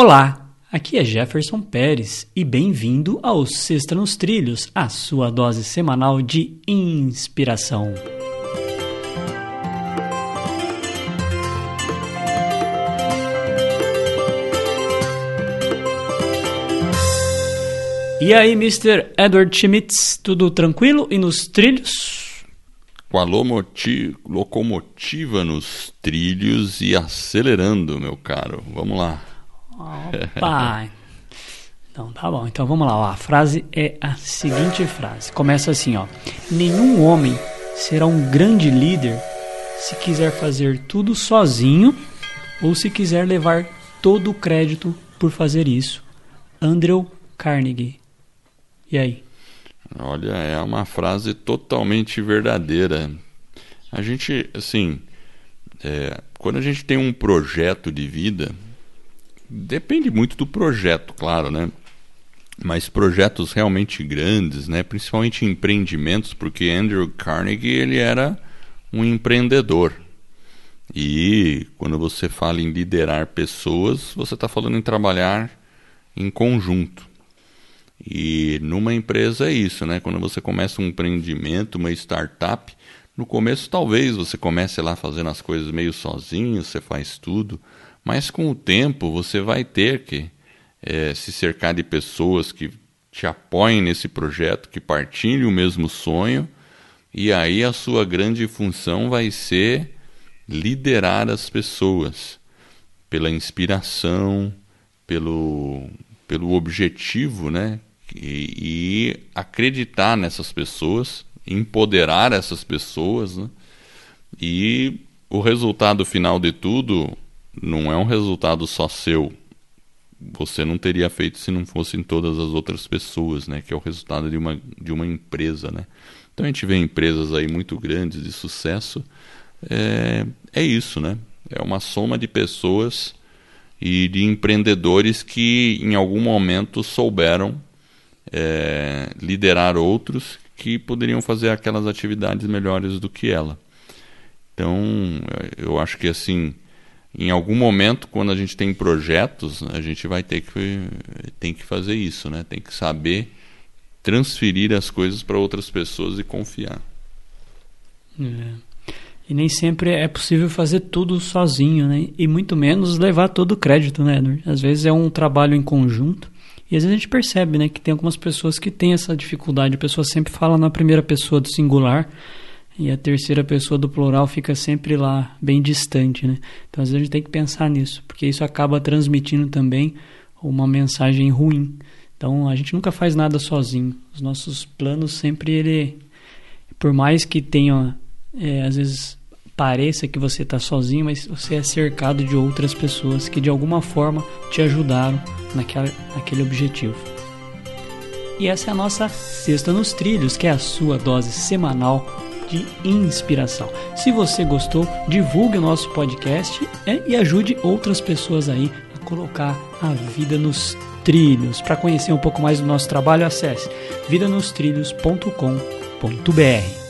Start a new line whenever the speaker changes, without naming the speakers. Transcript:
Olá, aqui é Jefferson Pérez e bem-vindo ao Sexta nos Trilhos, a sua dose semanal de inspiração. E aí, Mr. Edward Schmitz, tudo tranquilo e nos trilhos?
Com a locomotiva nos trilhos e acelerando, meu caro. Vamos lá.
Opa! Então tá bom. Então vamos lá. Ó. A frase é a seguinte frase. Começa assim, ó. Nenhum homem será um grande líder se quiser fazer tudo sozinho ou se quiser levar todo o crédito por fazer isso. Andrew Carnegie. E aí?
Olha, é uma frase totalmente verdadeira. A gente, assim, é, quando a gente tem um projeto de vida, Depende muito do projeto, claro, né? Mas projetos realmente grandes, né? Principalmente empreendimentos, porque Andrew Carnegie ele era um empreendedor. E quando você fala em liderar pessoas, você está falando em trabalhar em conjunto. E numa empresa é isso, né? Quando você começa um empreendimento, uma startup, no começo talvez você comece lá fazendo as coisas meio sozinho, você faz tudo. Mas com o tempo você vai ter que é, se cercar de pessoas que te apoiem nesse projeto, que partilhem o mesmo sonho, e aí a sua grande função vai ser liderar as pessoas pela inspiração, pelo, pelo objetivo, né? E, e acreditar nessas pessoas, empoderar essas pessoas, né? E o resultado final de tudo não é um resultado só seu. Você não teria feito se não fossem todas as outras pessoas, né? Que é o resultado de uma, de uma empresa, né? Então a gente vê empresas aí muito grandes de sucesso. É, é isso, né? É uma soma de pessoas e de empreendedores que em algum momento souberam é, liderar outros que poderiam fazer aquelas atividades melhores do que ela. Então, eu acho que assim, em algum momento, quando a gente tem projetos, a gente vai ter que, tem que fazer isso, né? Tem que saber transferir as coisas para outras pessoas e confiar.
É. E nem sempre é possível fazer tudo sozinho, né? E muito menos levar todo o crédito, né, Edward? Às vezes é um trabalho em conjunto. E às vezes a gente percebe, né, que tem algumas pessoas que têm essa dificuldade. A pessoa sempre fala na primeira pessoa do singular e a terceira pessoa do plural fica sempre lá, bem distante, né? Então às vezes a gente tem que pensar nisso, porque isso acaba transmitindo também uma mensagem ruim. Então a gente nunca faz nada sozinho. Os nossos planos sempre ele, por mais que tenha, é, às vezes pareça que você está sozinho, mas você é cercado de outras pessoas que de alguma forma te ajudaram naquela, naquele objetivo. E essa é a nossa Sexta nos Trilhos, que é a sua dose semanal de inspiração. Se você gostou, divulgue o nosso podcast é, e ajude outras pessoas aí a colocar a vida nos trilhos. Para conhecer um pouco mais do nosso trabalho, acesse vidanostrilhos.com.br.